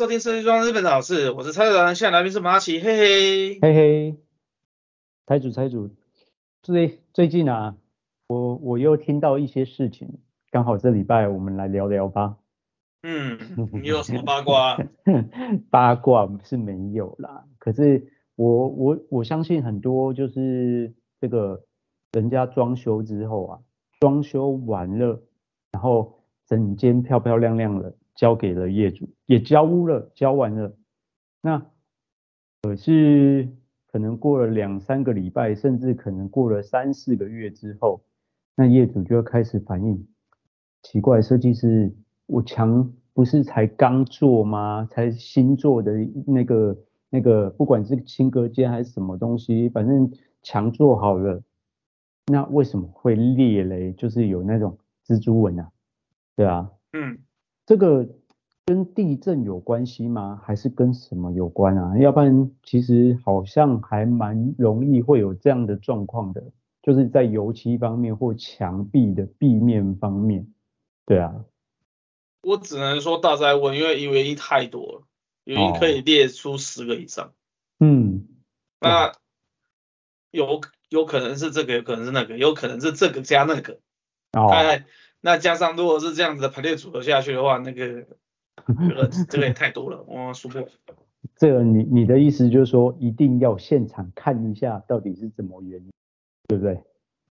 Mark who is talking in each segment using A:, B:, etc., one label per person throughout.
A: 收听设计装日本的好事，我是蔡主任，现在来宾是马奇，嘿嘿，
B: 嘿嘿，台主台主，最最近啊，我我又听到一些事情，刚好这礼拜我们来聊聊吧。
A: 嗯，你有什么八卦？
B: 八卦是没有啦，可是我我我相信很多就是这个人家装修之后啊，装修完了，然后整间漂漂亮亮的。交给了业主，也交屋了，交完了。那可是可能过了两三个礼拜，甚至可能过了三四个月之后，那业主就要开始反映，奇怪，设计师，我墙不是才刚做吗？才新做的那个那个，不管是轻隔间还是什么东西，反正墙做好了，那为什么会裂嘞？就是有那种蜘蛛纹啊，对啊，嗯。这个跟地震有关系吗？还是跟什么有关啊？要不然其实好像还蛮容易会有这样的状况的，就是在油漆方面或墙壁的壁面方面。对啊，
A: 我只能说大哉问，因为原因太多了，原因可以列出十个以上。哦、
B: 嗯，
A: 那有有可能是这个，有可能是那个，有可能是这个加那个。哦。哎那加上如果是这样子的排列组合下去的话，那个 这个这个也太多了，我说过。
B: 这个你你的意思就是说，一定要现场看一下到底是怎么原因，对不对？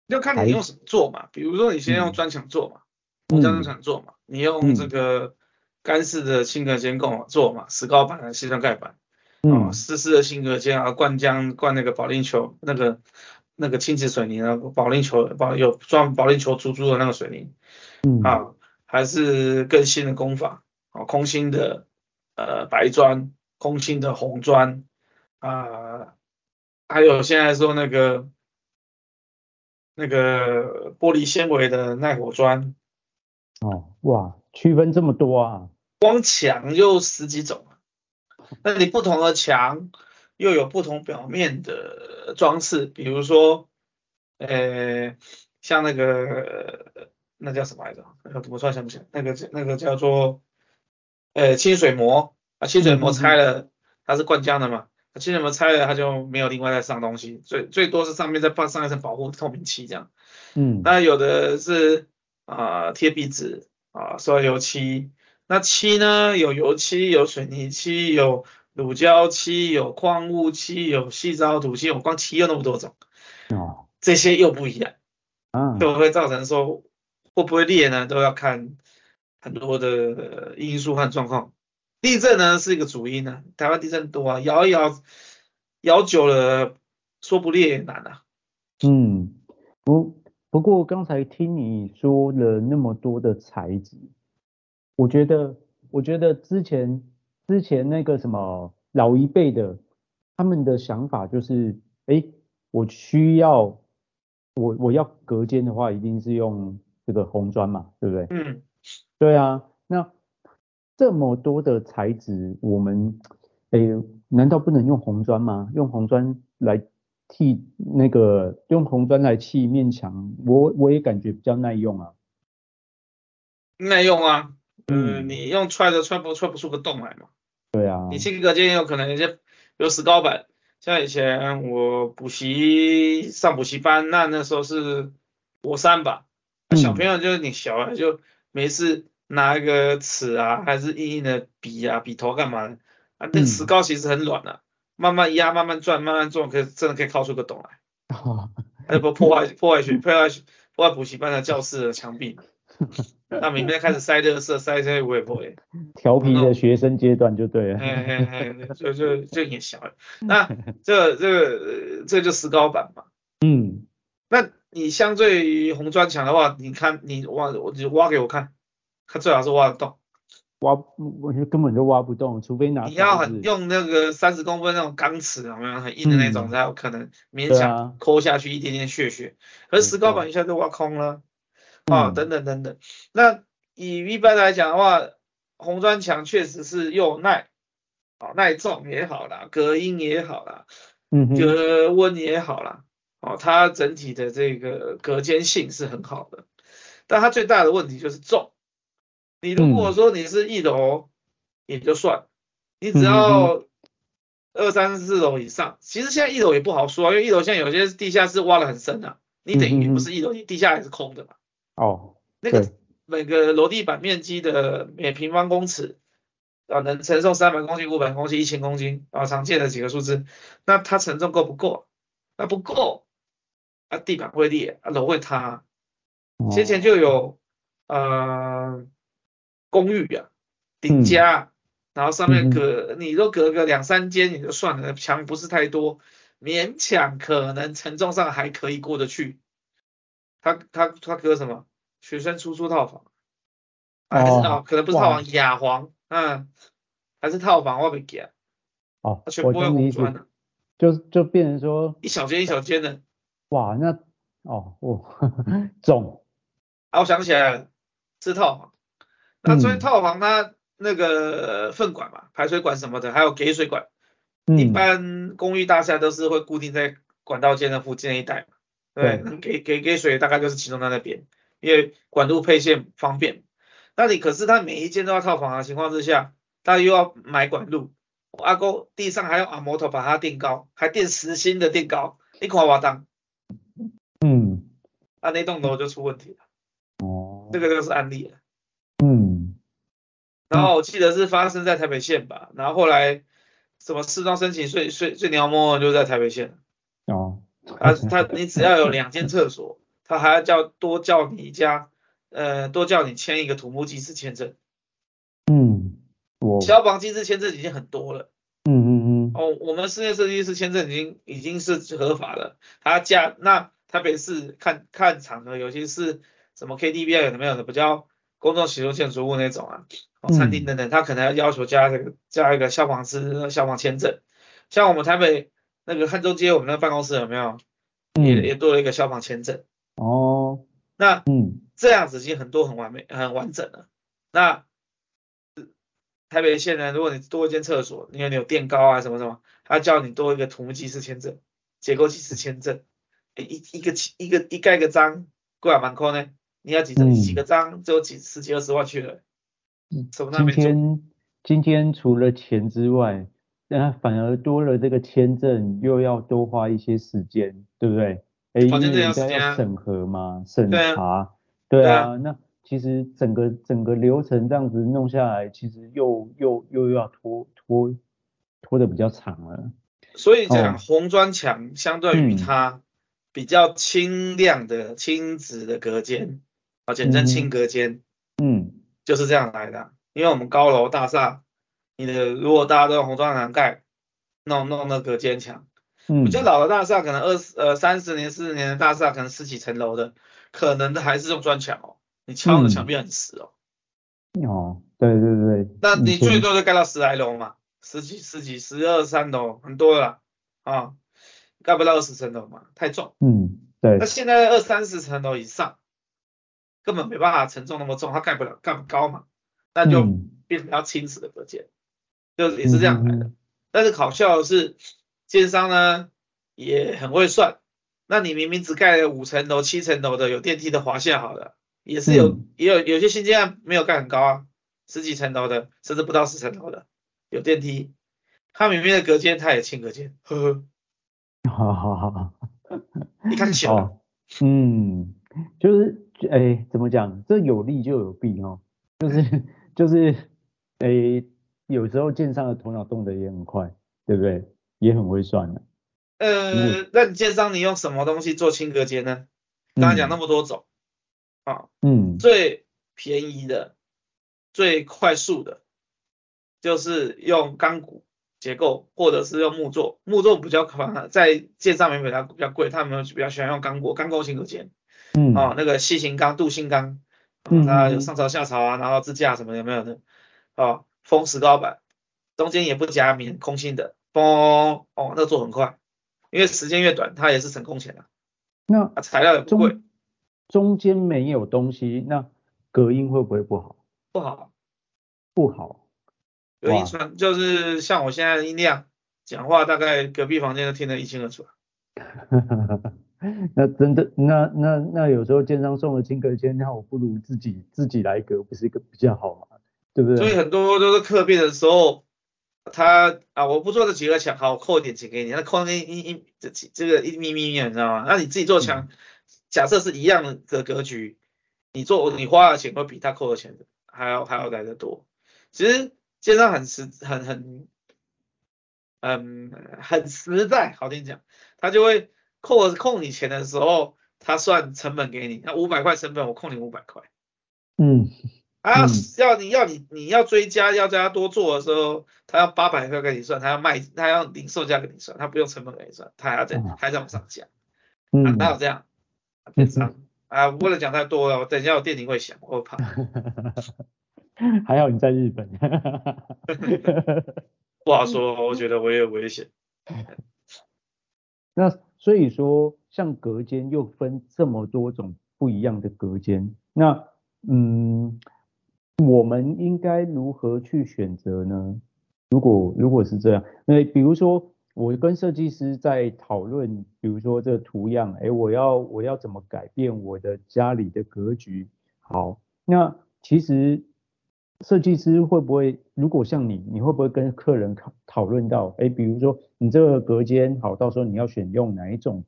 A: 要看你用什么做嘛，比如说你先用砖墙做嘛，木砖墙做嘛，你用这个干式的轻隔间构做嘛，石膏板、西装盖板，嗯，湿式的轻隔间啊，灌浆灌那个保龄球，那个那个轻质水泥啊，保龄球保有装保龄球珠珠的那个水泥。嗯啊，还是更新的工法啊，空心的呃白砖，空心的红砖啊，还有现在说那个那个玻璃纤维的耐火砖。
B: 哦，哇，区分这么多啊！
A: 光墙就十几种，那你不同的墙又有不同表面的装饰，比如说呃像那个。那叫什么来着？我突然想不起来。那个那个叫做呃清水膜啊，清水膜拆了，它是灌浆的嘛。清水膜拆了，它就没有另外再上东西，最最多是上面再放上一层保护透明漆这样。嗯。那有的是啊贴壁纸啊刷油漆，那漆呢有油漆，有水泥漆，有乳胶漆，有矿物漆，有细藻土漆，我光漆有那么多种。哦。这些又不一样。嗯。就会造成说。会不会裂呢？都要看很多的因素和状况。地震呢是一个主因呢，台湾地震多啊，摇一摇，摇久了说不裂也难啊。
B: 嗯，不不过刚才听你说了那么多的材质，我觉得我觉得之前之前那个什么老一辈的他们的想法就是，哎，我需要我我要隔间的话，一定是用。这个红砖嘛，对不对？嗯，对啊。那这么多的材质，我们诶，难道不能用红砖吗？用红砖来替那个，用红砖来砌面墙，我我也感觉比较耐用啊。
A: 耐用啊，嗯，你用踹都踹不踹不出个洞来嘛？
B: 对啊。
A: 你轻隔间也有可能有些有石膏板，像以前我补习上补习班，那那时候是国三吧。小朋友就是你小孩就没事拿一个尺啊，还是硬硬的笔啊，笔头干嘛的啊？那石膏其实很软的，啊，慢慢压，慢慢转，慢慢转，可以真的可以敲出个洞来。哦，还不破坏 破坏学破坏破坏补习班的教室的墙壁。那明天开始塞热色，塞这些微博。
B: 调皮的学生阶段就对了。
A: 嘿嘿嘿，就就就也小了。那这这个这就石膏板嘛。嗯。那。你相对于红砖墙的话，你看你挖，我就挖给我看，它最好是挖得动。
B: 挖，我觉得根本就挖不动，除非拿。
A: 你要很用那个三十公分那种钢尺，有没有很硬的那种，才有可能勉强抠下去一点点屑屑。可是石膏板一下就挖空了，啊，等等等等。那以一般来讲的话，红砖墙确实是又耐，啊，耐重也好啦，隔音也好啦，嗯，隔温也好啦。哦，它整体的这个隔间性是很好的，但它最大的问题就是重。你如果说你是一楼也就算了，你只要二三四楼以上，其实现在一楼也不好说啊，因为一楼现在有些地下室挖的很深啊，你等于不是一楼，你地下还是空的嘛。
B: 哦，
A: 那个每个楼地板面积的每平方公尺啊，能承受三百公斤、五百公斤、一千公斤啊，常见的几个数字，那它承重够不够？那不够啊，地板会裂啊，楼会塌。先前就有呃公寓啊，顶加，嗯、然后上面隔，嗯、你都隔个两三间也就算了，墙不是太多，勉强可能承重上还可以过得去。他他他隔什么？学生出租套房，啊、还是哦，可能不是套房，雅房，嗯，还是套房，我没给啊。
B: 哦，
A: 全部用红砖的，
B: 就就变成说
A: 一小间一小间的。
B: 哇，那哦哦，重。
A: 啊，我想起来了，是套房。那所以套房它那个粪管嘛，排水管什么的，还有给水管，嗯、一般公寓大厦都是会固定在管道间的附近那一带嘛。对，对给给给水大概就是集中在那边，因为管路配线方便。那你可是它每一间都要套房的情况之下，它又要买管路，阿公地上还要阿摩托把它垫高，还垫实心的垫高，你看我当，
B: 嗯，
A: 啊那栋楼就出问题了。哦，这个就是案例了。
B: 嗯，
A: 然后我记得是发生在台北县吧，然后后来什么市状申请最最最鸟摸就在台北县。
B: 哦，
A: 他他你只要有两间厕所，他还要叫多叫你一家，呃多叫你签一个土木技师签证。
B: 嗯，我
A: 消防技师签证已经很多了。
B: 嗯嗯嗯。
A: 哦，我们室内设计师签证已经已经是合法了，他加那台北市看看场合，尤其是。什么 KTV 啊，有的没有的，比较公众使用建筑物那种啊，哦，餐厅等等，他可能要要求加这个加一个消防师消防签证。像我们台北那个汉中街，我们那个办公室有没有？也也多了一个消防签证。
B: 哦，
A: 那嗯，这样子已经很多很完美很完整了。那台北县呢，如果你多一间厕所，因为你有垫高啊什么什么，他叫你多一个土木技师签证、结构技师签证，一一个一个一盖个章，贵啊蛮扣呢。你要几张？几个章就几十几二十万去了。
B: 嗯，今天今天除了钱之外，那反而多了这个签证，又要多花一些时间，对不对？哎，因为人家要审核嘛，审查。对啊，那其实整个整个流程这样子弄下来，其实又又又要拖拖拖的比较长了。
A: 所以讲红砖墙相对于它比较清亮的轻质的隔间。啊，简称轻隔间，
B: 嗯，
A: 就是这样来的。因为我们高楼大厦，你的如果大家都用红砖栏盖，弄弄那隔间墙，嗯，比较老的大厦可能二十呃三十年四十年的大厦，可能十几层楼的，可能的还是用砖墙哦，你敲的墙壁很实哦。
B: 哦，对对对。
A: 那你最多就盖到十来楼嘛，十几十几十二三楼很多了啊，盖不到二十层楼嘛，太重。
B: 嗯，对。
A: 那现在二三十层楼以上。根本没办法承重那么重，它盖不了，盖不高嘛，那就变成要轻质的隔间，嗯、就也是这样来的。嗯、但是好笑的是，建商呢也很会算，那你明明只盖了五层楼、七层楼的有电梯的华厦好了，也是有、嗯、也有有些新建案没有盖很高啊，十几层楼的，甚至不到十层楼的有电梯，它明明的隔间它也轻隔间，呵呵。
B: 好 好好，
A: 你看小、
B: 哦，嗯，就是。哎，怎么讲？这有利就有弊哦，就是 就是，哎，有时候建商的头脑动得也很快，对不对？也很会算的。
A: 呃，嗯、那你建商你用什么东西做清隔间呢？刚才讲那么多种，啊、哦，
B: 嗯，
A: 最便宜的、最快速的，就是用钢骨结构，或者是用木作。木作比较可能在建商里面它比较贵，他们比较喜欢用钢骨、钢构型隔间。
B: 嗯，
A: 哦，那个细型钢、镀锌钢，嗯，它有上槽下槽啊，然后支架什么有没有的？哦，封石膏板，中间也不夹棉，空心的，嘣，哦，那个做很快，因为时间越短，它也是省工钱的。
B: 那
A: 材料也不贵。
B: 中间没有东西，那隔音会不会不好？
A: 不好，
B: 不好。
A: 隔音传就是像我现在的音量，讲话大概隔壁房间都听得一清二楚。
B: 那真的，那那那有时候建商送了金隔间，那我不如自己自己来隔，不是一个比较好吗？对不对？
A: 所以很多都是客变的时候，他啊，我不做这几个墙，好，我扣一点钱给你，那扣那一一这这个一咪咪咪，你知道吗？那你自己做墙，嗯、假设是一样的格局，你做你花的钱会比他扣的钱还要还要来得多。其实建商很实很很嗯很实在，好听讲，他就会扣扣你钱的时候，他算成本给你，那五百块成本我扣你五百块，
B: 嗯。
A: 啊要要你要你你要追加要加多做的时候，他要八百块给你算，他要卖他要零售价给你算，他不用成本给你算，他还要再还在往上加，嗯，哪有这样？啊，不能讲太多了，我等一下我电铃会响，我怕。
B: 还好你在日本，
A: 不好说，我觉得我也有危险。
B: 那所以说，像隔间又分这么多种不一样的隔间，那嗯。我们应该如何去选择呢？如果如果是这样，那比如说我跟设计师在讨论，比如说这个图样，哎，我要我要怎么改变我的家里的格局？好，那其实设计师会不会，如果像你，你会不会跟客人讨讨论到，哎，比如说你这个隔间，好，到时候你要选用哪一种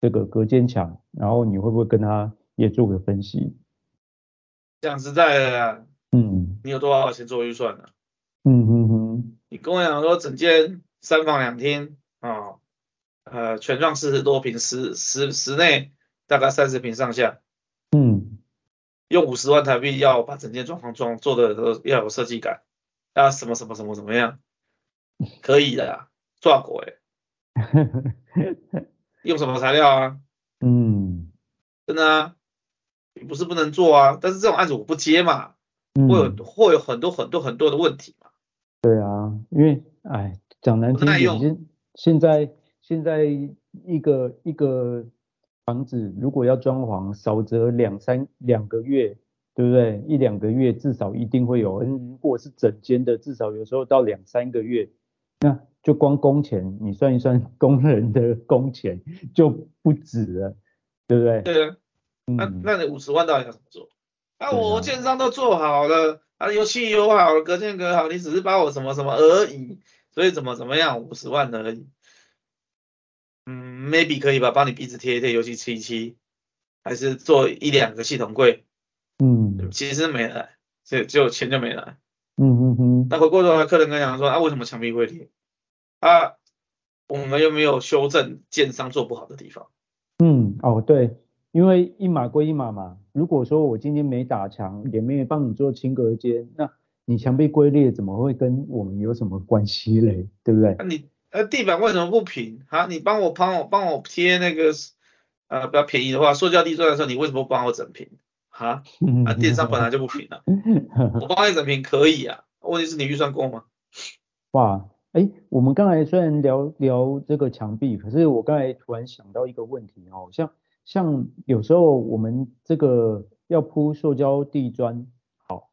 B: 这个隔间墙，然后你会不会跟他也做个分析？
A: 讲实在的。
B: 嗯，
A: 你有多少钱做预算呢？
B: 嗯哼哼，
A: 你跟我讲说整间三房两厅啊，呃，全幢四十多平，室室室内大概三十平上下。
B: 嗯，
A: 用五十万台币要把整间装潢装做的都要有设计感，要什么什么什么怎么样？可以的，赚过哎。用什么材料啊？
B: 嗯，
A: 真的啊，你不是不能做啊，但是这种案子我不接嘛。会有会有很多很多很多的问题嘛？
B: 对啊，因为哎，讲难听点，现在现在一个一个房子如果要装潢，少则两三两个月，对不对？一两个月至少一定会有，如果是整间的，至少有时候到两三个月，那就光工钱，你算一算工人的工钱就不止了，对不对？
A: 对啊，那那你五十万到底要怎么做？啊，我建商都做好了，啊，油漆油好了，隔间隔好，你只是把我什么什么而已，所以怎么怎么样，五十万而已。嗯，maybe 可以吧，帮你壁纸贴一贴，尤其漆一漆，还是做一两个系统柜。
B: 嗯，
A: 其实没了，就就钱就没了。
B: 嗯嗯嗯。
A: 那回过头来，客人跟讲说，啊，为什么墙壁会裂？啊，我们又没有修正建商做不好的地方。
B: 嗯，哦，对。因为一码归一码嘛，如果说我今天没打墙，也没有帮你做轻隔间，那你墙壁龟裂怎么会跟我们有什么关系嘞？对不对？
A: 那你呃地板为什么不平？啊，你帮我帮我帮我贴那个呃比较便宜的话，塑胶地砖的时候，你为什么不帮我整平？哈？啊，电商本来就不平啊，我帮你整平可以啊，问题是你预算够吗？
B: 哇，哎，我们刚才虽然聊聊这个墙壁，可是我刚才突然想到一个问题哦，像。像有时候我们这个要铺塑胶地砖，好，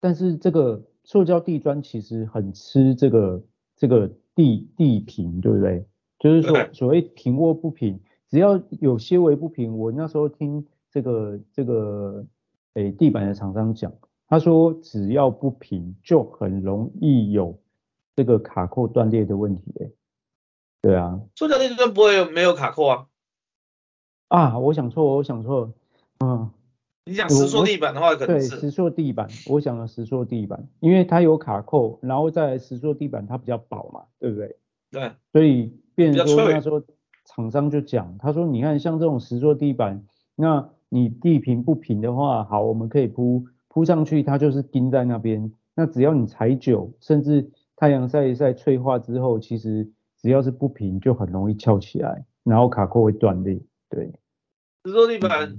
B: 但是这个塑胶地砖其实很吃这个这个地地平，对不对？就是说所谓平或不平，只要有些微不平，我那时候听这个这个诶地板的厂商讲，他说只要不平就很容易有这个卡扣断裂的问题，诶，对啊，
A: 塑胶地砖不会有没有卡扣啊？
B: 啊，我想错，我想错，嗯，
A: 你讲石塑地板的话，可能是
B: 对石塑地板，我想的石塑地板，因为它有卡扣，然后在石塑地板它比较薄嘛，对不对？
A: 对，
B: 所以变成说那时候厂商就讲，他说你看像这种石塑地板，那你地平不平的话，好，我们可以铺铺上去，它就是钉在那边，那只要你踩久，甚至太阳晒一晒脆化之后，其实只要是不平就很容易翘起来，然后卡扣会断裂。对，
A: 石塑地板，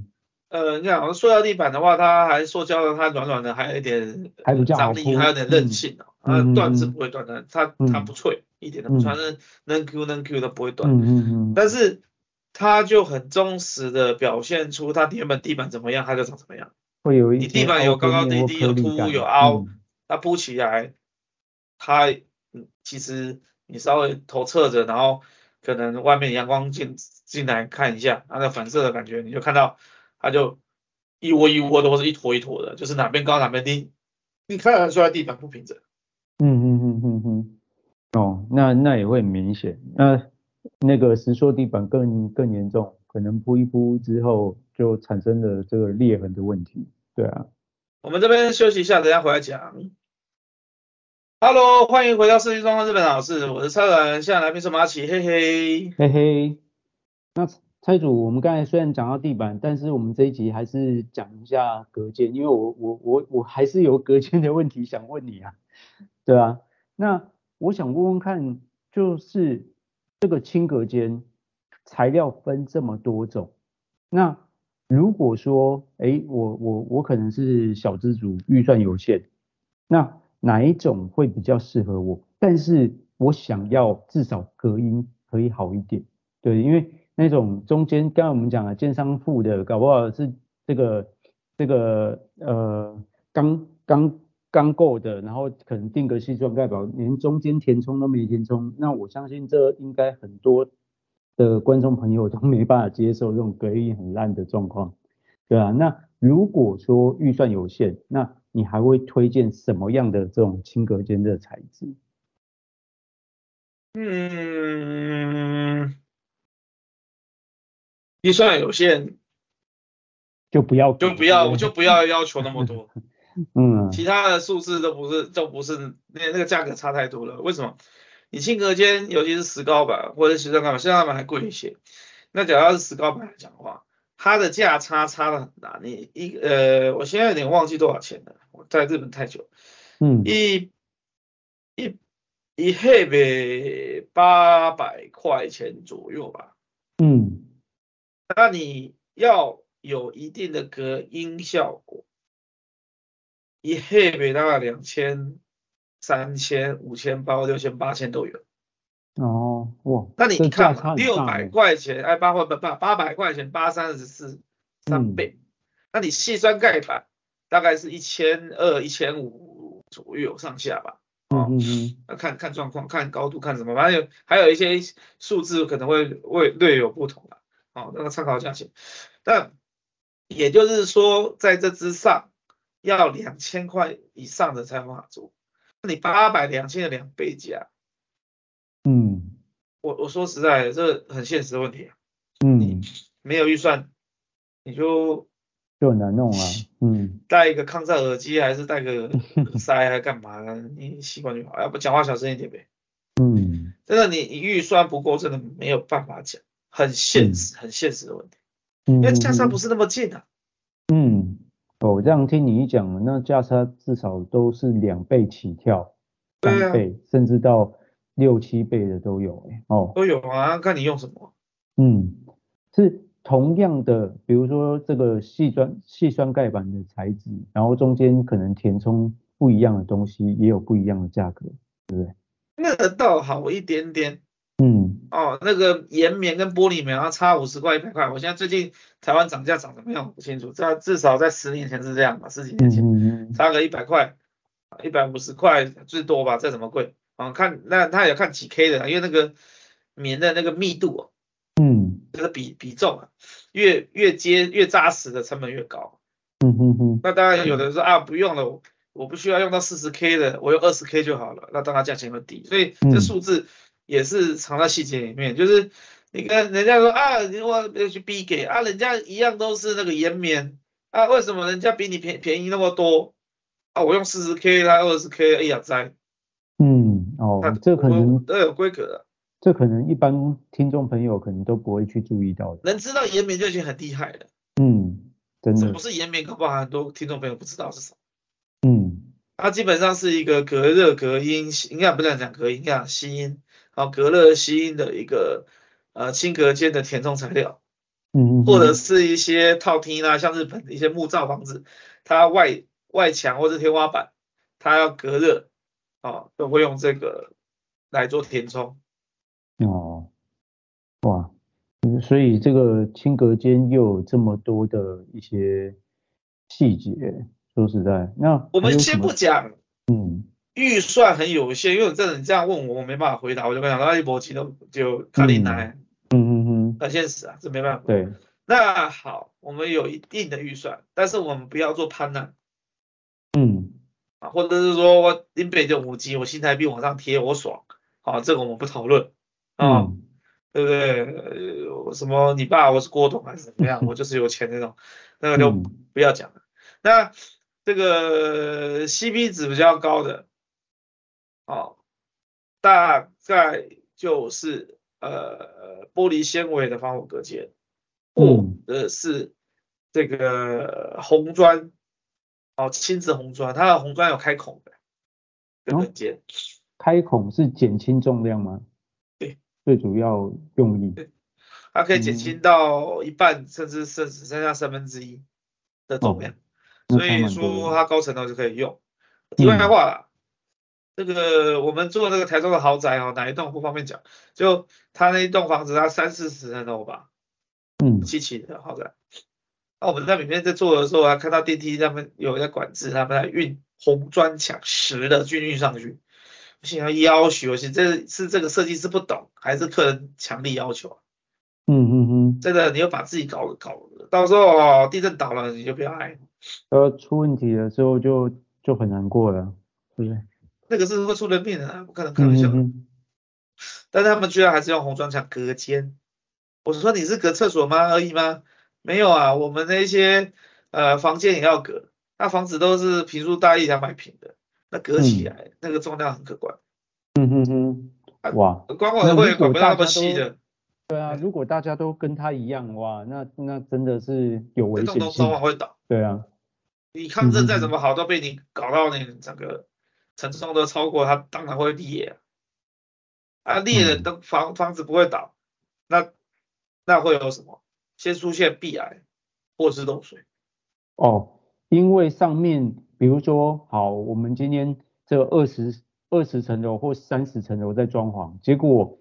A: 呃，你看，塑料地板的话，它还塑胶的，它软软的，还有一点张力，还有点韧性哦。它断是不会断的，它它不脆，一点都不脆，能能 Q 能 Q 都不会断。嗯嗯嗯。但是它就很忠实的表现出它原本地板怎么样，它就长什么样。
B: 会有一
A: 你地板有高高低低，有凸有凹，它铺起来，它其实你稍微头侧着，然后可能外面阳光进。进来看一下，它的反射的感觉，你就看到它就一窝一窝的，或者一坨一坨的，就是哪边高哪边低，你看得出来地板不平整。
B: 嗯嗯嗯嗯嗯。哦，那那也会很明显。那那个石塑地板更更严重，可能铺一铺之后就产生了这个裂痕的问题。对啊。
A: 我们这边休息一下，等下回来讲。Hello，欢迎回到设计状况日本老师，我是超人，现在来宾是马奇，嘿嘿，
B: 嘿嘿。那蔡主，我们刚才虽然讲到地板，但是我们这一集还是讲一下隔间，因为我我我我还是有隔间的问题想问你啊。对啊，那。我想问问看，就是这个轻隔间材料分这么多种，那如果说，哎，我我我可能是小资族，预算有限，那哪一种会比较适合我？但是我想要至少隔音可以好一点，对，因为那种中间，刚刚我们讲了建商附的，搞不好是这个这个呃钢钢。刚够的，然后可能定个矽酸钙板，连中间填充都没填充，那我相信这应该很多的观众朋友都没办法接受这种隔音很烂的状况，对啊，那如果说预算有限，那你还会推荐什么样的这种轻隔间的材质？
A: 嗯，预算有限，
B: 就不要
A: 就不要我就不要要求那么多。
B: 嗯，
A: 其他的数字都不是，都不是那那个价格差太多了。为什么？你轻隔间，尤其是石膏板或者矽酸钙板，矽酸钙板还贵一些。那假如要是石膏板来讲的话，它的价差差的很大。你一呃，我现在有点忘记多少钱了，我在日本太久。
B: 嗯，
A: 一一一黑呗八百块钱左右吧。
B: 嗯，
A: 那你要有一定的隔音效果。一黑北大概两千、三千、五千、八六千、八千都有。
B: 哦，哇！
A: 那你看嘛，六百块钱，哎，八块八八八百块钱，八三十四三倍。嗯、那你细酸钙板大概是一千二、一千五左右上下吧。哦、嗯嗯嗯。看看状况，看高度，看什么，反正有还有一些数字可能会会略有不同的。哦，那个参考价钱。但也就是说，在这之上。要两千块以上的才有办法做，那你八百两千的两倍价，
B: 嗯，
A: 我我说实在的，这个很现实的问题啊，
B: 嗯，
A: 没有预算，你就
B: 就很难弄啊，嗯，
A: 戴一个抗噪耳机还是戴个耳塞还干嘛呢？你习惯就好，要不讲话小声一点呗，
B: 嗯，
A: 真的你你预算不够，真的没有办法讲，很现实、嗯、很现实的问题，
B: 嗯，
A: 因为价差不是那么近啊，
B: 嗯。哦，这样听你一讲，那价差至少都是两倍起跳，三倍、啊、甚至到六七倍的都有，哦，
A: 都有啊，看你用什么。
B: 嗯，是同样的，比如说这个细酸细酸钙板的材质，然后中间可能填充不一样的东西，也有不一样的价格，对不对？
A: 那个倒好一点点。
B: 嗯，
A: 哦，那个岩棉跟玻璃棉，然后差五十块一百块。我现在最近台湾涨价涨怎么样？我不清楚，这至少在十年前是这样吧，十几年前，
B: 嗯、
A: 差个一百块，一百五十块最多吧，再怎么贵啊？看那他也看几 K 的，因为那个棉的那个密度，
B: 嗯，
A: 这个比比重啊，越越接越扎实的成本越高。
B: 嗯哼哼。
A: 那当然有的人说啊，不用了，我我不需要用到四十 K 的，我用二十 K 就好了，那当然价钱会低。所以这数字。嗯也是藏在细节里面，就是你跟人家说啊，你我要去逼给啊，人家一样都是那个延绵啊，为什么人家比你便便宜那么多啊？我用四十 K，啦二十 K，哎呀哉。
B: 嗯，哦，这可能
A: 都有规格的，
B: 这可能一般听众朋友可能都不会去注意到的。
A: 能知道延绵就已经很厉害了。
B: 嗯，真的。
A: 什么是延绵？搞不好很多听众朋友不知道是什
B: 么。嗯，
A: 它基本上是一个隔热、隔音，应该不能讲隔音，应该讲吸音。好，隔热吸音的一个呃轻隔间的填充材料，
B: 嗯，
A: 或者是一些套厅啊，像日本的一些木造房子，它外外墙或者天花板，它要隔热，啊，都会用这个来做填充。
B: 哦，哇，所以这个轻隔间又有这么多的一些细节，说实在，那
A: 我们先不讲，
B: 嗯。
A: 预算很有限，因为这你这样问我，我没办法回答，我就跟他讲，那一波机都就卡里奈，
B: 嗯嗯嗯，
A: 很现实啊，这没办法。
B: 对，
A: 那好，我们有一定的预算，但是我们不要做攀谈。
B: 嗯，
A: 啊，或者是说我林北就五 G，我新台币往上贴，我爽，好，这个我们不讨论啊，
B: 嗯、
A: 对不对？呃，什么你爸我是郭董还是怎么样，我就是有钱那种，那个就不要讲了。那这个 CP 值比较高的，哦，大概就是呃玻璃纤维的防火隔间，或者是这个红砖，哦，亲子红砖，它的红砖有开孔的隔间，哦，
B: 开孔是减轻重量吗？
A: 对，
B: 最主要用意，
A: 对，它可以减轻到一半，嗯、甚至甚至剩下三分之一的重量。哦所以说它高层楼就可以用。题外话啦，这个我们住的那个台中的豪宅哦，哪一栋不方便讲，就他那一栋房子，他三四十层楼吧，
B: 嗯，
A: 七七的豪宅。那我们在里面在做的时候，还看到电梯上面有在管制，他们在运红砖墙石的运运上去。我心想要求，是这是这个设计师不懂，还是客人强力要求啊？
B: 嗯嗯嗯，
A: 这个你又把自己搞搞，到时候哦地震倒了你就不要挨。
B: 呃，出问题了之后就就很难过了，对不对？
A: 那个是会出人命的啊，不可能开玩笑。嗯、但是他们居然还是用红砖墙隔间。我说你是隔厕所吗而已吗？没有啊，我们那些呃房间也要隔。那房子都是平数大一两百平的，那隔起来、嗯、那个重量很可观。
B: 嗯哼哼，哇，
A: 管委会管不到那么细的。
B: 对啊，如果大家都跟他一样，哇，那那真的是有危险性。这栋
A: 早晚会倒。
B: 对啊。
A: 你抗震再怎么好，都被你搞到那整个承重都超过，它当然会裂啊！啊裂了，的房房子不会倒，那那会有什么？先出现壁癌或是漏水。
B: 哦，因为上面比如说，好，我们今天这二十二十层楼或三十层楼在装潢，结果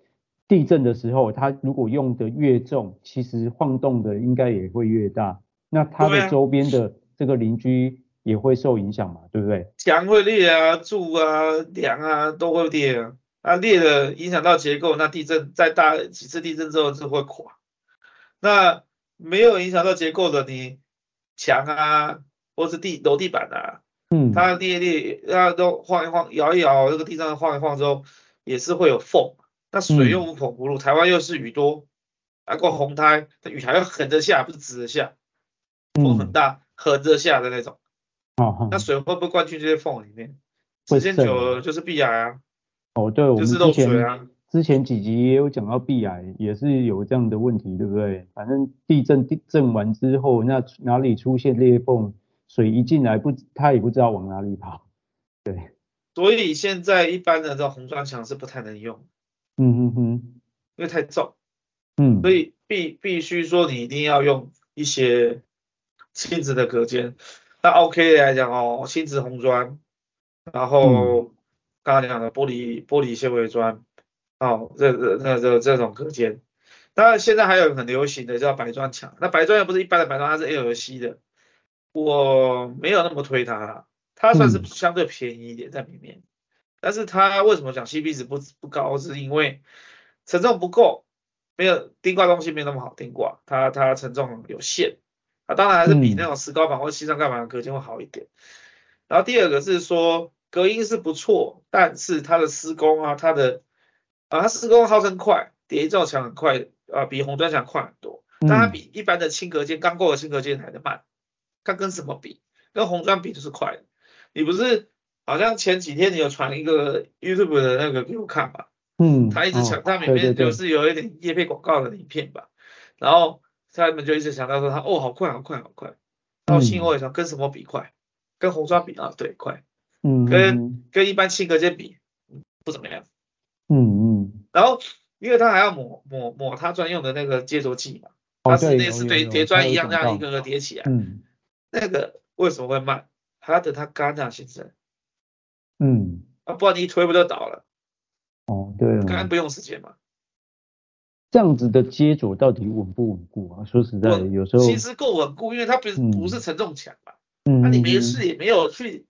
B: 地震的时候，它如果用的越重，其实晃动的应该也会越大，那它的周边的。这个邻居也会受影响嘛，对不对？
A: 墙会裂啊，柱啊，梁啊都会裂啊，啊裂了影响到结构，那地震再大几次地震之后就会垮。那没有影响到结构的，你墙啊，或是地楼地板啊，嗯，它裂裂，它都晃一晃，摇一摇，这个地上晃一晃之后，也是会有缝。那水又无孔不入，嗯、台湾又是雨多，啊过红苔，它雨还要横着下，不是直着下，风很大。嗯横着下的那种，哦，那水会不会灌进这些缝里面？时间久了就是壁癌啊。
B: 哦，对，就是漏水啊。之前几集也有讲到壁癌，也是有这样的问题，对不对？反正地震地震完之后，那哪里出现裂缝，水一进来不，他也不知道往哪里跑。对。
A: 所以现在一般的这种红砖墙是不太能用。
B: 嗯嗯嗯，
A: 因为太重。
B: 嗯。
A: 所以必必须说你一定要用一些。轻质的隔间，那 OK 来讲哦，新质红砖，然后刚刚讲的玻璃玻璃纤维砖，哦，这这这这这种隔间，当然现在还有很流行的叫白砖墙，那白砖又不是一般的白砖，它是 LC 的，我没有那么推它，它算是相对便宜一点在里面，但是它为什么讲 CP 值不不高，是因为承重不够，没有钉挂东西没有那么好钉挂，它它承重有限。啊，当然还是比那种石膏板或西藏盖板的隔间会好一点。然后第二个是说隔音是不错，但是它的施工啊，它的啊，它施工号称快，叠一造墙很快，啊，比红砖墙快很多。但它比一般的轻隔间，刚构的轻隔间来的慢。它跟什么比？跟红砖比就是快的。你不是好像前几天你有传一个 YouTube 的那个给我看吧？
B: 嗯。
A: 他一直强，他里面就是有一点叶配广告的影片吧，然后。他们就一直想到说他哦，好快好快好快，然后信后也想跟什么比快，跟红砖比啊，对，快，
B: 嗯，
A: 跟跟一般轻隔间比不怎么样，
B: 嗯嗯，
A: 然后因为他还要抹抹抹他专用的那个接着剂嘛，它是类似叠叠砖一样这样一个个叠起来，
B: 嗯，
A: 那个为什么会慢？还要等它干那样形成，
B: 嗯，
A: 啊不然你一推不就倒了？
B: 哦对，
A: 干不用时间嘛。
B: 这样子的接着到底稳不稳固啊？说实在的，有时候
A: 其实够稳固，因为它不是、嗯、不是承重墙嘛。
B: 嗯。
A: 那、啊、你没事也没有去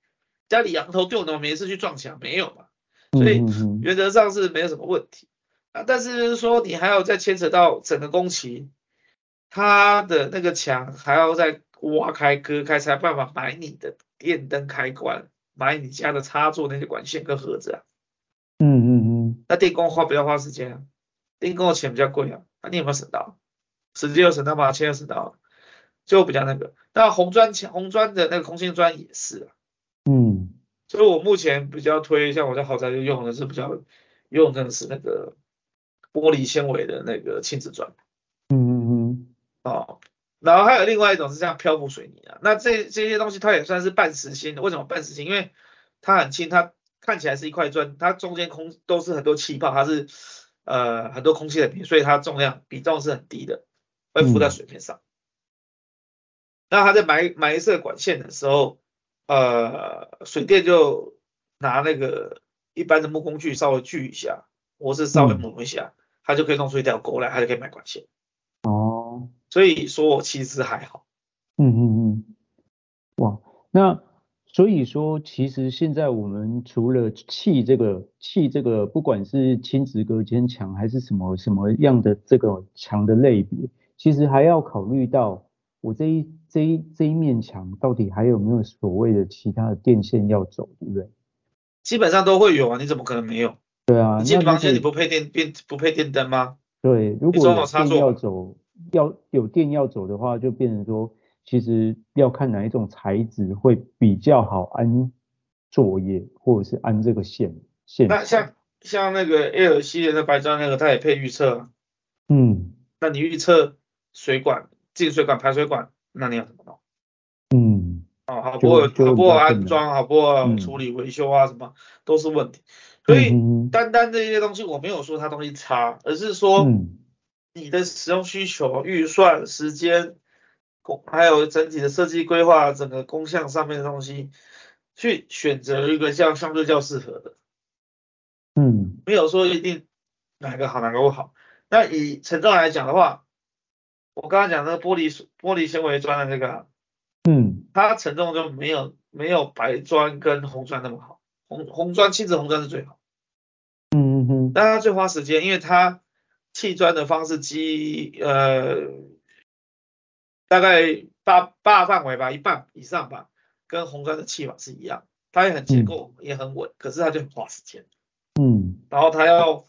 A: 家里仰头丢的，没事去撞墙没有嘛？所以原则上是没有什么问题啊。但是说你还要再牵扯到整个工期，它的那个墙还要再挖开割开，才办法买你的电灯开关买你家的插座那些管线跟盒子啊。
B: 嗯嗯嗯。
A: 那电工花不要花时间啊，电工的钱比较贵啊，那你有没有省到？时间有省到吗？钱有省到，就比较那个。那红砖墙、红砖的那个空心砖也是啊。
B: 嗯。
A: 所以我目前比较推，像我在豪宅就用的是比较用的是那个玻璃纤维的那个亲子砖。
B: 嗯嗯嗯。
A: 哦。然后还有另外一种是像漂浮水泥啊，那这这些东西它也算是半实心的。为什么半实心？因为它很轻，它看起来是一块砖，它中间空都是很多气泡，它是呃很多空气的比，所以它重量比重是很低的，会浮在水面上。嗯、那它在埋埋设管线的时候，呃，水电就拿那个一般的木工具稍微锯一下，或是稍微磨一下，嗯、它就可以弄出一条沟来，它就可以埋管线。
B: 哦。
A: 所以说其实还好，
B: 嗯嗯嗯，哇，那所以说其实现在我们除了砌这个砌这个，不管是亲子隔间墙还是什么什么样的这个墙的类别，其实还要考虑到我这一这一这一面墙到底还有没有所谓的其他的电线要走，对不对？
A: 基本上都会有啊，你怎么可能没有？
B: 对啊，
A: 你进房间你不配电电不配电灯吗？
B: 对，如果有电要走。要有电要走的话，就变成说，其实要看哪一种材质会比较好安作业，或者是安这个线线。
A: 那像像那个 L 系列的白砖那个，它也配预测。
B: 嗯。
A: 那你预测水管进水管排水管，那你要怎么弄？
B: 嗯。
A: 哦，好不好好不好安装，好不好处理维修啊，什么、嗯、都是问题。所以单单这些东西，我没有说它东西差，而是说。嗯你的使用需求、预算、时间，工还有整体的设计规划，整个工项上面的东西，去选择一个像相对较适合的。
B: 嗯，
A: 没有说一定哪个好哪个不好。那以承重来讲的话，我刚刚讲那个玻璃玻璃纤维砖的这个，
B: 嗯，
A: 它承重就没有没有白砖跟红砖那么好，红红砖亲子红砖是最好。
B: 嗯嗯嗯，
A: 但它最花时间，因为它。砌砖的方式基呃大概大大范围吧，一半以上吧，跟红砖的砌法是一样，它也很结构、嗯、也很稳，可是它就很花时间。
B: 嗯。
A: 然后它要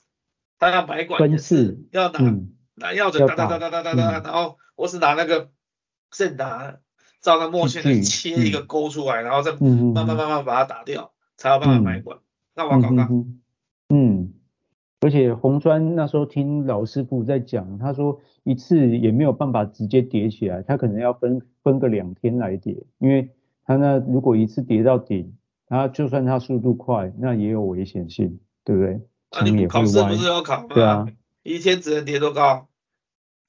A: 它要买管也是
B: 是
A: 要拿、嗯、拿钥匙哒哒哒哒哒哒哒，然后我是拿那个线打照那墨线去切一个沟出来，嗯、然后再慢慢慢慢把它打掉，嗯、才有办法买管。嗯、那我搞搞。
B: 嗯。而且红砖那时候听老师傅在讲，他说一次也没有办法直接叠起来，他可能要分分个两天来叠，因为他那如果一次叠到顶，他就算他速度快，那也有危险性，对不对？
A: 啊，你考试不是要考吗？
B: 对啊，
A: 一天只能叠多高？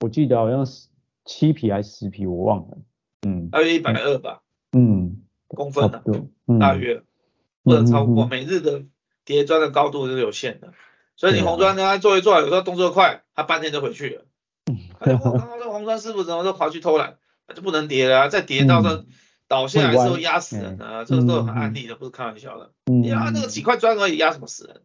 B: 我记得好像是七匹还是十匹，我忘了。嗯，
A: 大约一百二吧。
B: 嗯，
A: 公分的，
B: 嗯、
A: 大约不能超过。每日的叠砖的高度是有限的。所以你红砖呢，他做一做，有时候动作快，他半天就回去了。哎，我刚刚这个红砖师傅怎么都跑去偷懒，那就不能叠了啊！再叠到这倒下来之后压死人啊！这个都有很案例的，不是开玩笑的。你看那个几块砖而已，压什么死人？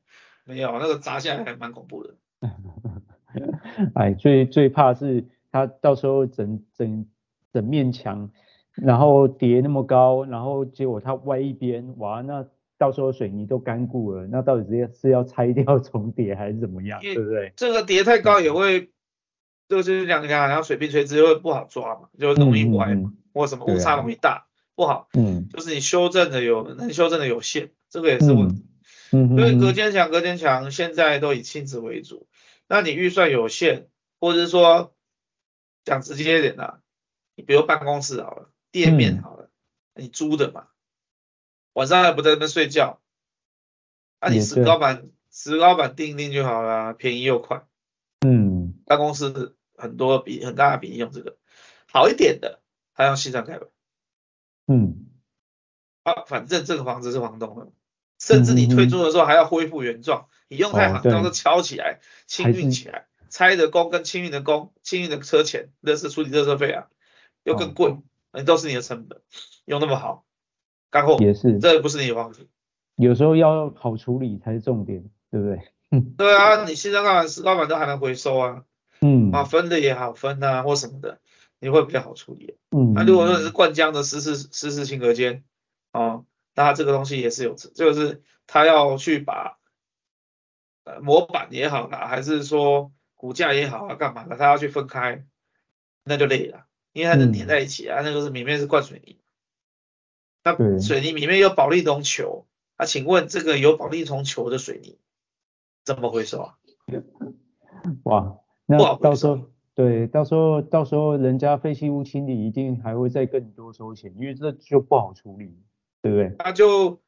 A: 没有，那个砸下来还蛮恐怖的。
B: 哎，最最怕是他到时候整整整面墙，然后叠那么高，然后结果他歪一边，哇，那。到时候水泥都干固了，那到底是要是要拆掉 重叠还是怎么样？对不对？
A: 这个叠太高也会，就是两两然后水平垂直会不好抓嘛，就容易歪嘛，嗯、或什么误差容易大，啊、不好。嗯。就是你修正的有能修正的有限，这个也是问题。嗯。因为隔间墙隔间墙现在都以亲子为主，那你预算有限，或者是说讲直接一点的，你比如办公室好了，店面好了，嗯、你租的嘛。晚上还不在那边睡觉，啊，你石膏板石膏板钉钉就好了，便宜又快。
B: 嗯，
A: 办公室很多比很大的比例用这个，好一点的他用西藏盖板。
B: 嗯，
A: 啊，反正这个房子是房东的，甚至你退租的时候还要恢复原状，你用太好，到时候敲起来、清运起来，拆的工跟清运的工、清运的车钱，那是处理垃圾费啊，又更贵，那都是你的成本，用那么好。干货
B: 也是，
A: 这不是你的房子。
B: 有时候要好处理才是重点，对不对？
A: 对啊，你现在看石膏板都还能回收啊，
B: 嗯，
A: 啊分的也好分啊或什么的，你会比较好处理。
B: 嗯，
A: 那如果说你是灌浆的湿式湿式性隔间，啊，那这个东西也是有，就是他要去把呃模板也好啦，还是说骨架也好啊，干嘛的，他要去分开，那就累了，因为它能粘在一起啊，嗯、那个是里面是灌水泥，那水泥里面有保利龙球，那、啊、请问这个有保利龙球的水泥怎么回事啊？
B: 哇，那到时候对，到时候到时候人家废弃物清理一定还会再更多收钱，因为这就不好处理，对不对？
A: 那就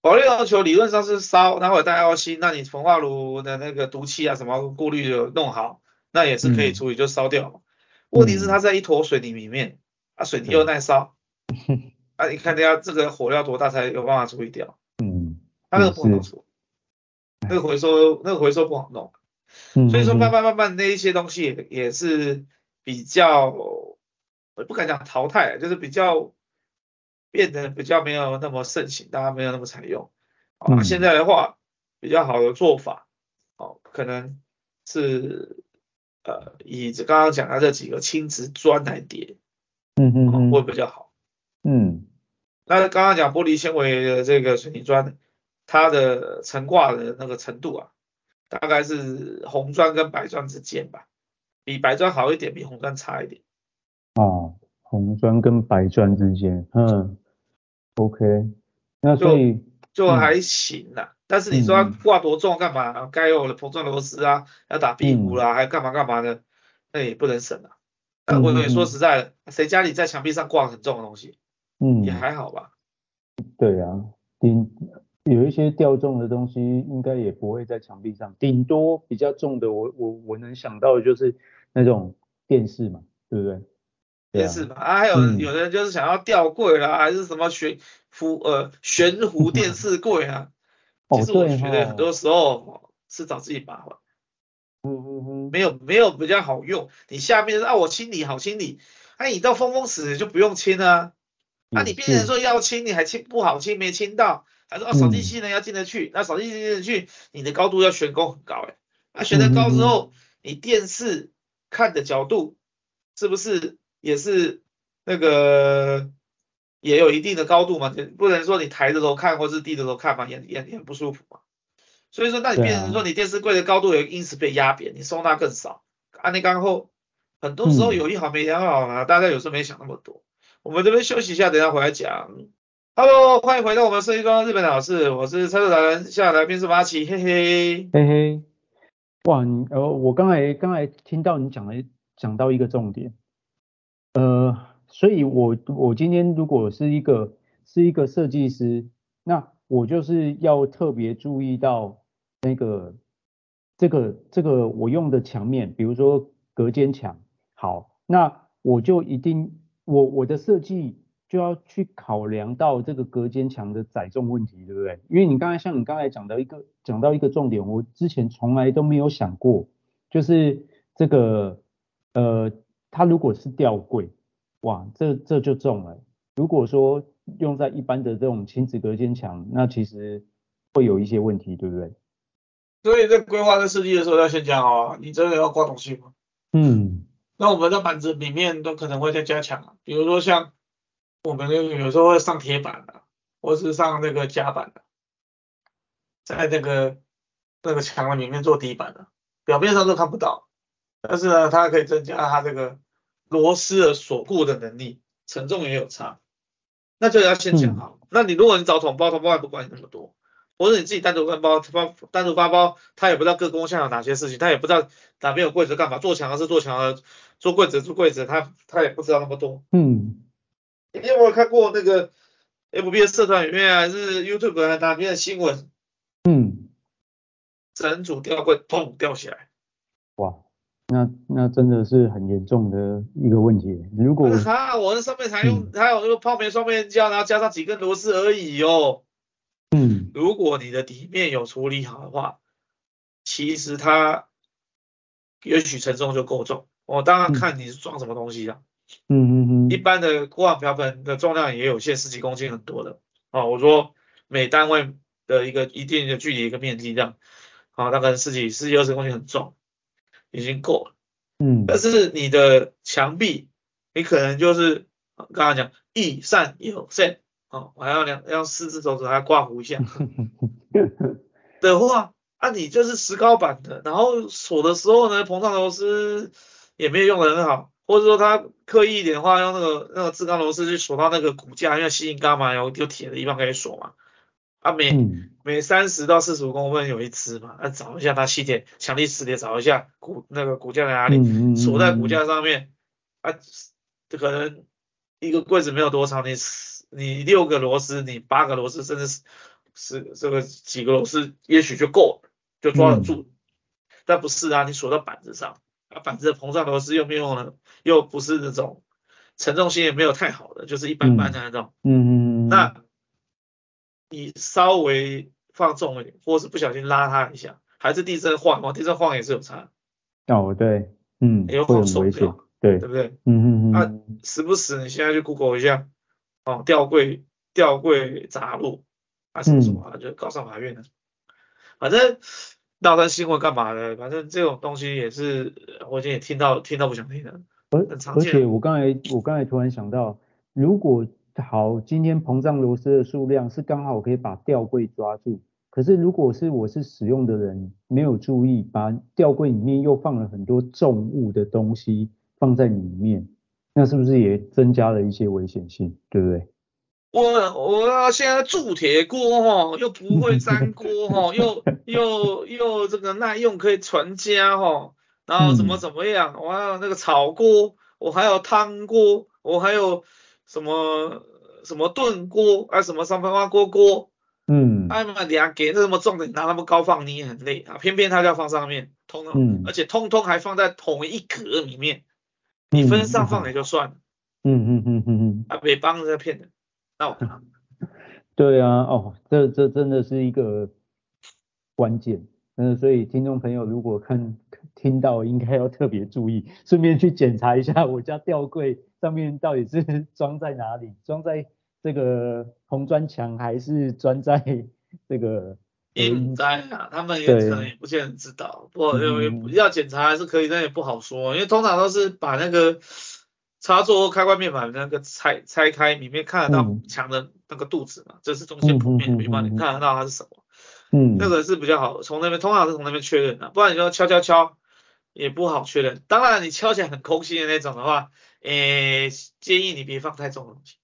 A: 保利龙球理论上是烧，然后带药芯，那你焚化炉的那个毒气啊什么过滤的弄好，那也是可以处理，就烧掉。嗯、问题是它在一坨水泥里面，啊水泥又耐烧，啊你看人家这个火要多大才有办法处理掉？嗯，他那个不好处理。那个回收，那个回收不好弄，所以说慢慢慢慢那一些东西也也是比较，我不敢讲淘汰，就是比较变得比较没有那么盛行，大家没有那么采用。啊，现在的话比较好的做法，哦，可能是呃以这刚刚讲的这几个轻质砖来叠，嗯嗯，会比较好。嗯，那刚刚讲玻璃纤维的这个水泥砖。它的层挂的那个程度啊，大概是红砖跟白砖之间吧，比白砖好一点，比红砖差一点。
B: 哦，红砖跟白砖之间，嗯，OK，那所以
A: 就，就还行啦。嗯、但是你说挂多重干嘛？该有的膨胀螺丝啊，要打壁虎啦，嗯、还干嘛干嘛的，那也不能省啊。但我也说实在的，谁家里在墙壁上挂很重的东西？嗯，也还好吧。
B: 对啊，顶。有一些吊重的东西，应该也不会在墙壁上，顶多比较重的，我我我能想到的就是那种电视嘛，对不对？
A: 电视嘛，啊，还有、嗯、有的人就是想要吊柜啦，还是什么悬浮呃悬壶电视柜啊。其实我觉得很多时候是找自己麻烦。嗯嗯嗯。没有没有比较好用，你下面让、啊、我清理好清理，哎、啊，你到风风死就不用清啊。那、啊、你变成说要清，你还清不好清，没清到。还说哦，扫地机器人要进得去，那扫地机器人进得去，你的高度要悬高很高哎，那悬得高之后，你电视看的角度是不是也是那个也有一定的高度嘛？不能说你抬着头看或是低着头看嘛，也也也不舒服嘛。所以说，那你变成说你电视柜的高度也因此被压扁，你收纳更少。安内刚后很多时候有一好没两好啊，大家有时候没想那么多。我们这边休息一下，等下回来讲。Hello，欢迎回到我们设计装日本老师，我是车主达人，下来宾是马奇，嘿嘿，
B: 嘿嘿，哇，你呃，我刚才刚才听到你讲了讲到一个重点，呃，所以我我今天如果是一个是一个设计师，那我就是要特别注意到那个这个这个我用的墙面，比如说隔间墙，好，那我就一定我我的设计。就要去考量到这个隔间墙的载重问题，对不对？因为你刚才像你刚才讲到一个讲到一个重点，我之前从来都没有想过，就是这个呃，它如果是吊柜，哇，这这就重了。如果说用在一般的这种亲子隔间墙，那其实会有一些问题，对不对？
A: 所以在规划在设计的时候要先讲哦，你真的要挂东西吗？嗯，那我们的板子里面都可能会再加强啊，比如说像。我们有有时候会上铁板的，或是上那个夹板的，在那个那个墙的里面做底板的，表面上都看不到，但是呢，它可以增加它这个螺丝的锁固的能力，承重也有差，那就要先讲好。嗯、那你如果你找桶包，桶包也不管你那么多，或者你自己单独分包，包单独发包，他也不知道各工项有哪些事情，他也不知道哪边有柜子干嘛，做墙的是做墙的，做柜子做柜子，他他也不知道那么多。嗯。你有没有看过那个 FB 的社团里面，还是 YouTube 还是哪边的新闻？嗯，整组吊柜砰掉起来。
B: 哇，那那真的是很严重的一个问题。如果
A: 啊，我那上面才用，还有那个泡棉双面胶，然后加上几根螺丝而已哦。嗯，如果你的底面有处理好的话，其实它也许承重就够重。我当然看你是装什么东西啊。嗯嗯嗯，一般的锅碗瓢盆的重量也有限，十几公斤很多的。啊，我说每单位的一个一定的距离一个面积这样，啊，大概十几十几二十公斤很重，已经够了。嗯，但是你的墙壁，你可能就是刚刚讲，易善有限，哦，我还要两要四只手指还要刮胡一下 的话，啊，你就是石膏板的，然后锁的时候呢，膨胀螺丝也没有用的很好，或者说他刻意一点的话，用那个那个自钢螺丝去锁到那个骨架，因为矽硬钢嘛，有有铁的地方可以锁嘛。啊，每、嗯、每三十到四十五公分有一只嘛，啊，找一下它吸铁强力磁铁，找一下骨那个骨架在哪里，锁、嗯、在骨架上面，啊，这可能一个柜子没有多长，你你六个螺丝，你八个螺丝，甚至是是这个几个螺丝，也许就够了，就抓得住。嗯、但不是啊，你锁到板子上，啊，板子的膨胀螺丝又没有呢，又不是那种承重性也没有太好的，就是一般般的那种，嗯嗯嗯，那。你稍微放重一点，或是不小心拉它一下，还是地震晃，往，地震晃也是有差。
B: 哦，对，嗯，
A: 也有好手表，
B: 对，
A: 对不对？
B: 嗯嗯嗯。
A: 啊，时不时你现在去 Google 一下，哦，吊柜吊柜砸落，啊什么什么，嗯、就告上法院了。反正闹单新闻干嘛的？反正这种东西也是，我已经也听到听到不想听了。而
B: 而且我刚才我刚才突然想到，如果好，今天膨胀螺丝的数量是刚好可以把吊柜抓住。可是如果是我是使用的人，没有注意，把吊柜里面又放了很多重物的东西放在里面，那是不是也增加了一些危险性？对不对？
A: 我我现在铸铁锅哈，又不会粘锅哈，又又又这个耐用可以传家哈，然后怎么怎么样？我还有那个炒锅，我还有汤锅，我还有。什么什么炖锅啊，什么三分花锅锅，嗯，哎妈，呀给那么重的，你拿那么高放，你也很累啊。偏偏它就要放上面，通通，嗯、而且通通还放在同一格里面，你分上放也就算了，嗯嗯嗯嗯嗯，啊，别帮人家骗人，那我，
B: 对啊，哦，这这真的是一个关键，嗯，所以听众朋友如果看听到，应该要特别注意，顺便去检查一下我家吊柜。上面到底是 装在哪里？装在这个红砖墙，还是装在 这个？
A: 应该啊，他们也可能也不见得知道。不过要检查还是可以，但也不好说，因为通常都是把那个插座开关面板那个拆拆开，里面看得到墙的那个肚子嘛，这是中线谱面，没办法，你看得到它是什么。嗯，那个是比较好，从那边通常是从那边确认的，不然你说敲敲敲也不好确认。当然你敲起来很空心的那种的话。诶、欸，建议你别放太重的东西，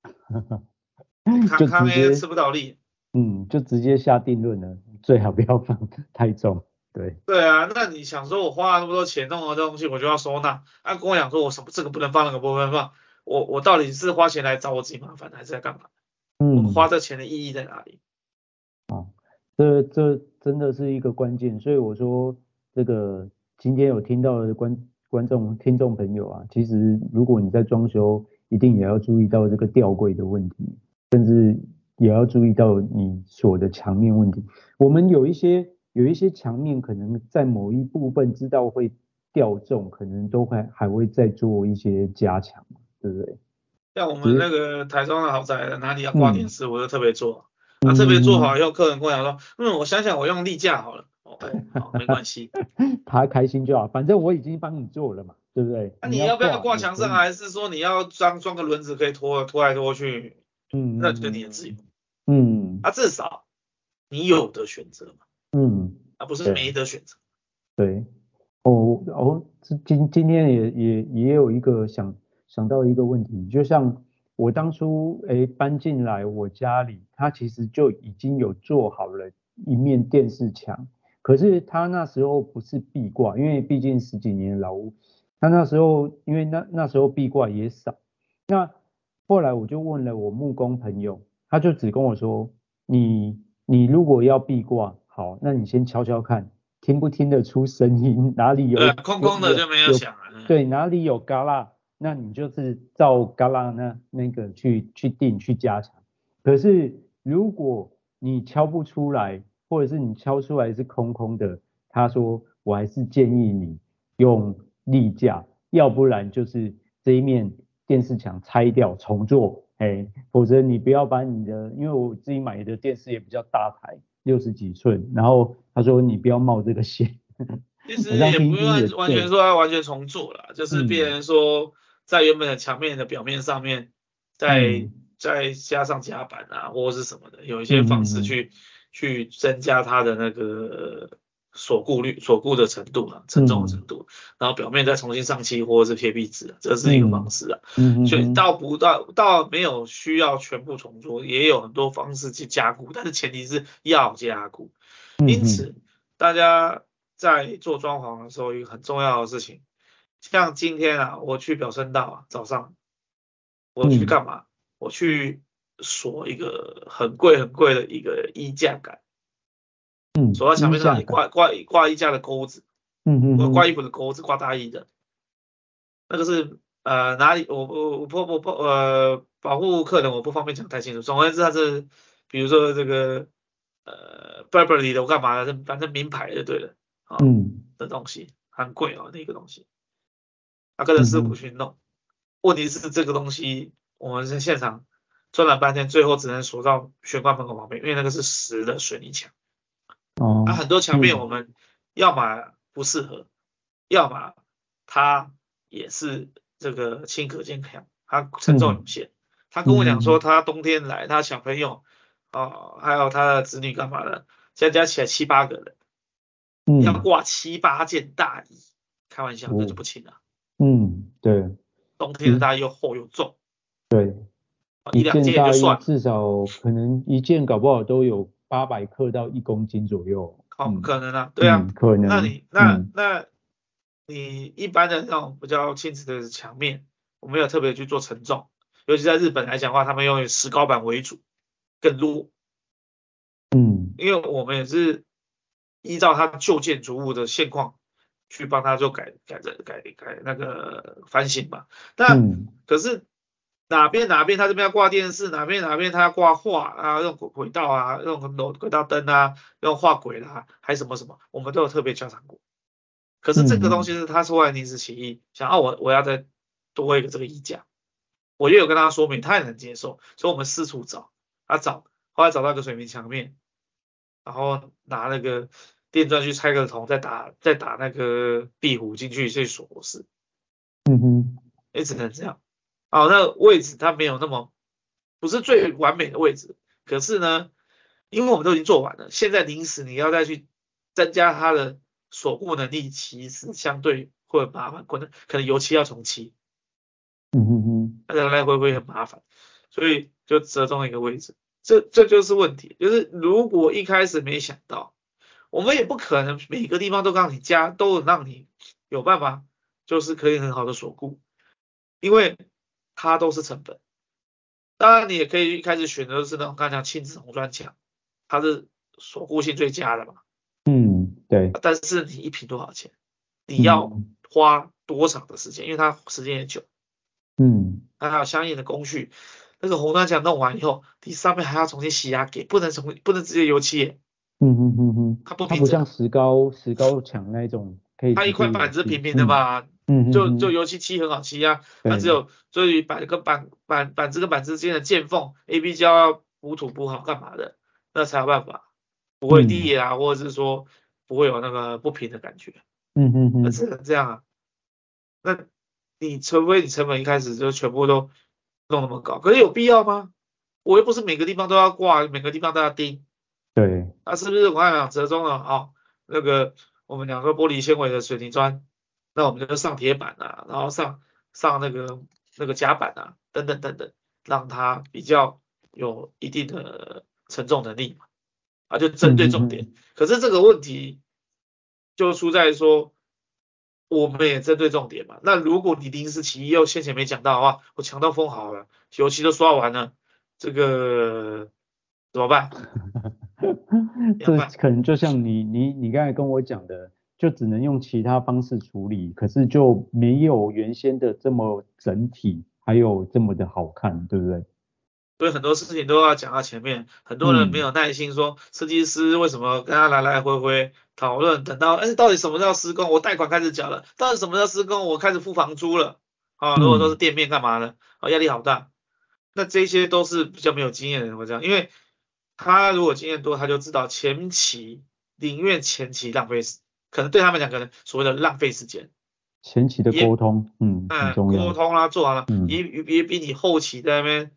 A: 卡卡呢吃不到力。
B: 嗯，就直接下定论了，最好不要放太重。对。对
A: 啊，那你想说我花了那么多钱弄了这东西，我就要收纳？啊，跟我讲说我什么这个不能放，那个不能放，我我到底是花钱来找我自己麻烦，还是在干嘛？嗯。我花这钱的意义在哪里？
B: 啊，这这真的是一个关键，所以我说这个今天有听到的观。观众、听众朋友啊，其实如果你在装修，一定也要注意到这个吊柜的问题，甚至也要注意到你锁的墙面问题。我们有一些有一些墙面可能在某一部分知道会掉重，可能都会还会再做一些加强，对不对？
A: 像我们那个台中的豪宅，哪里要挂电视，嗯、我就特别做。那、啊、特别做好以后，客人跟我讲说，嗯，我想想，我用立架好了。哦，好，没关系，
B: 他开心就好，反正我已经帮你做了嘛，对不对？
A: 那、啊、你要不要挂墙上，还是说你要装装个轮子可以拖拖来拖去？嗯，那就你的自由。嗯，啊，至少你有的选择嘛。嗯，啊，不是没得选择。
B: 对，哦哦，今今天也也也有一个想想到一个问题，就像我当初哎搬进来我家里，他其实就已经有做好了一面电视墙。可是他那时候不是壁挂，因为毕竟十几年老屋，他那时候因为那那时候壁挂也少，那后来我就问了我木工朋友，他就只跟我说，你你如果要壁挂，好，那你先敲敲看，听不听得出声音，哪里有，
A: 对，空空的就没有响了，
B: 对，哪里有嘎啦，那你就是照嘎啦那那个去去定去加强。可是如果你敲不出来，或者是你敲出来是空空的，他说我还是建议你用立架，要不然就是这一面电视墙拆掉重做，哎，否则你不要把你的，因为我自己买的电视也比较大台，六十几寸，然后他说你不要冒这个险。
A: 其实也不用完全说要完全重做了，就是变成说在原本的墙面的表面上面再再加上夹板啊，或者是什么的，有一些方式去、嗯、去增加它的那个锁固率、锁固的程度啊，沉重的程度，嗯、然后表面再重新上漆或者是贴壁纸，这是一个方式啊。嗯，所以到不到到没有需要全部重做，也有很多方式去加固，但是前提是要加固。因此，大家在做装潢的时候，一个很重要的事情，像今天啊，我去表参道啊，早上。我去干嘛？嗯、我去锁一个很贵很贵的一个衣架杆，嗯，走到墙壁上，你挂挂挂衣架的钩子，嗯嗯，挂衣服的钩子，挂大衣的，那个是呃哪里？我我我不不不呃保护客人，我不方便讲太清楚。总而言之，它是比如说这个呃 Burberry 的，我干嘛的？反正名牌就，对了，啊，嗯，的东西很贵哦，那个东西，他跟着师傅去弄。嗯问题是这个东西，我们在现场转了半天，最后只能锁到玄关门口旁边，因为那个是实的水泥墙。哦。那、啊、很多墙面我们要么不适合，嗯、要么它也是这个轻可见强，它承重有限。嗯、他跟我讲说，他冬天来，他小朋友哦，还有他的子女干嘛的，加加起来七八个人，嗯，要挂七八件大衣，开玩笑，那就不轻了。
B: 嗯，对。
A: 冬天的大衣又厚又重，
B: 对，
A: 一两件就算，
B: 至少可能一件搞不好都有八百克到一公斤左右。
A: 好，可能啊，对啊，
B: 嗯、可能。
A: 那你那那你一般的那种比较轻质的墙面，我没有特别去做承重，尤其在日本来讲的话，他们用石膏板为主，更弱。嗯，因为我们也是依照它旧建筑物的现况。去帮他做改改改改改那个翻新嘛，那、嗯、可是哪边哪边他这边要挂电视，哪边哪边他要挂画啊，用轨道啊，用楼轨道灯啊，用画轨啦，还什么什么，我们都有特别交场过。可是这个东西是他突然临时起意，想要我我要再多一个这个衣架，我也有跟他说明，他也能接受，所以我们四处找，他找后来找到一个水泥墙面，然后拿那个。电钻去拆个头，再打再打那个壁虎进去去锁死。嗯哼，也只能这样。好，那个位置它没有那么不是最完美的位置，可是呢，因为我们都已经做完了，现在临时你要再去增加它的锁固能力，其实相对会很麻烦，可能可能油漆要重漆。嗯嗯嗯，来来回回很麻烦，所以就折中一个位置，这这就是问题，就是如果一开始没想到。我们也不可能每个地方都让你加，都让你有办法，就是可以很好的锁固，因为它都是成本。当然，你也可以一开始选择的是那种刚才讲轻质红砖墙，它是锁固性最佳的嘛。
B: 嗯，对。
A: 但是你一平多少钱？你要花多长的时间？因为它时间也久。嗯。它还有相应的工序。那个红砖墙弄完以后，你上面还要重新洗压给，不能重，不能直接油漆。
B: 嗯嗯嗯嗯，
A: 它不
B: 它不像石膏石膏墙那种可以，
A: 它一块板子平平的嘛，嗯，就就油漆漆很好漆啊，它只有所以板跟板板板子跟板子之间的见缝，A B 胶要补土补好干嘛的，那才有办法不会裂啊，或者是说不会有那个不平的感觉，嗯嗯嗯，那只能这样啊，那你除非你成本一开始就全部都弄那么高，可是有必要吗？我又不是每个地方都要挂，每个地方都要钉。
B: 对，
A: 那是不是我刚才讲折中了啊？那个我们两个玻璃纤维的水泥砖，那我们就上铁板啊，然后上上那个那个夹板啊，等等等等，让它比较有一定的承重能力嘛，啊，就针对重点。嗯、可是这个问题就出在说，我们也针对重点嘛。那如果你临时起意又先前没讲到的话，我墙都封好了，油漆都刷完了，这个怎么办？
B: 这可能就像你你你刚才跟我讲的，就只能用其他方式处理，可是就没有原先的这么整体，还有这么的好看，对不对？
A: 所以很多事情都要讲到前面，很多人没有耐心说，设计师为什么跟他来来回回讨论，等到哎到底什么叫施工，我贷款开始缴了，到底什么叫施工，我开始付房租了，啊，如果都是店面干嘛的，啊，压力好大，那这些都是比较没有经验的人会这样，因为。他如果经验多，他就知道前期宁愿前期浪费时，可能对他们讲，可能所谓的浪费时间。
B: 前期的沟通，也嗯，沟通啦，
A: 做完了，也也比你后期在那边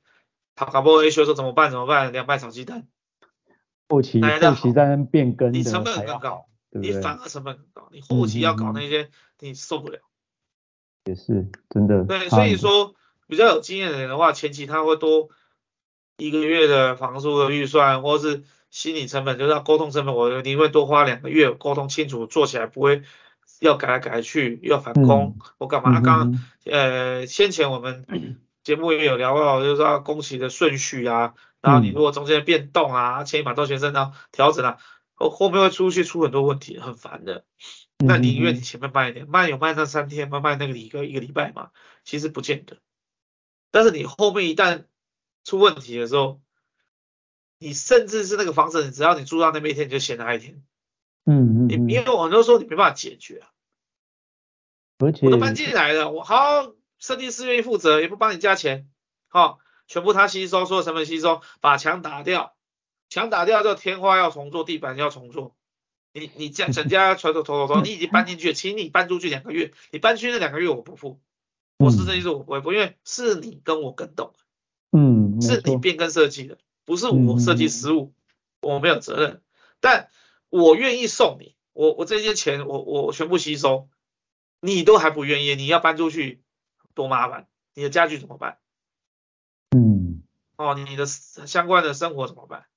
A: 他搞不好会说怎么办怎么办？凉拌炒鸡蛋，
B: 后期后期在那变更，
A: 你成本更高，
B: 对
A: 对你反而成本更高，你后期要搞那些、嗯、你受不了。
B: 也是真的。
A: 对，所以说比较有经验的人的话，前期他会多一个月的房租的预算，或是心理成本，就是要沟通成本，我你会多花两个月沟通清楚，做起来不会要改来改去，又要返工，嗯、我干嘛？刚呃先前我们节目也有聊到，就是说工期的顺序啊，然后你如果中间变动啊，牵一发动全身啊，调整啊，后后面会出去出很多问题，很烦的。那你宁愿你前面慢一点，慢有慢那三天，慢慢那个一个一个礼拜嘛，其实不见得。但是你后面一旦出问题的时候，你甚至是那个房子，你只要你住到那边一天，你就嫌他一天。
B: 嗯嗯。
A: 你因为我很多时候你没办法解决啊。
B: 而且。
A: 我都搬进来了，我好设计师愿意负责，也不帮你加钱，好，全部他吸收，所有成本吸收，把墙打掉，墙打掉之后天花要重做，地板要重做。你你这样整家全都头头头，你已经搬进去了，请你搬出去两个月，你搬出去那两个月我不付，我是这意思，我不会付，因为是你跟我更动，
B: 嗯，
A: 是你变更设计的，不是我设计失误，我没有责任，但我愿意送你，我我这些钱我我全部吸收，你都还不愿意，你要搬出去多麻烦，你的家具怎么办？
B: 嗯，
A: 哦，你的相关的生活怎么办？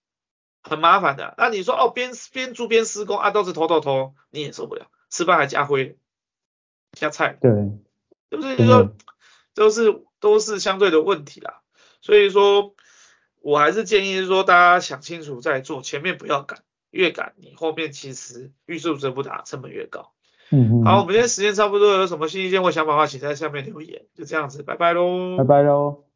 A: 很麻烦的，那你说哦，边边住边施工啊，都是头头头，你也受不了，吃饭还加灰加菜，
B: 对，
A: 是不是？你说都是都是相对的问题啦，所以说我还是建议说大家想清楚再做，前面不要赶，越赶你后面其实欲速则不达，成本越高。
B: 嗯嗯。
A: 好，我们今天时间差不多，有什么新意见或想法的话，请在下面留言，就这样子，拜拜喽，
B: 拜拜喽。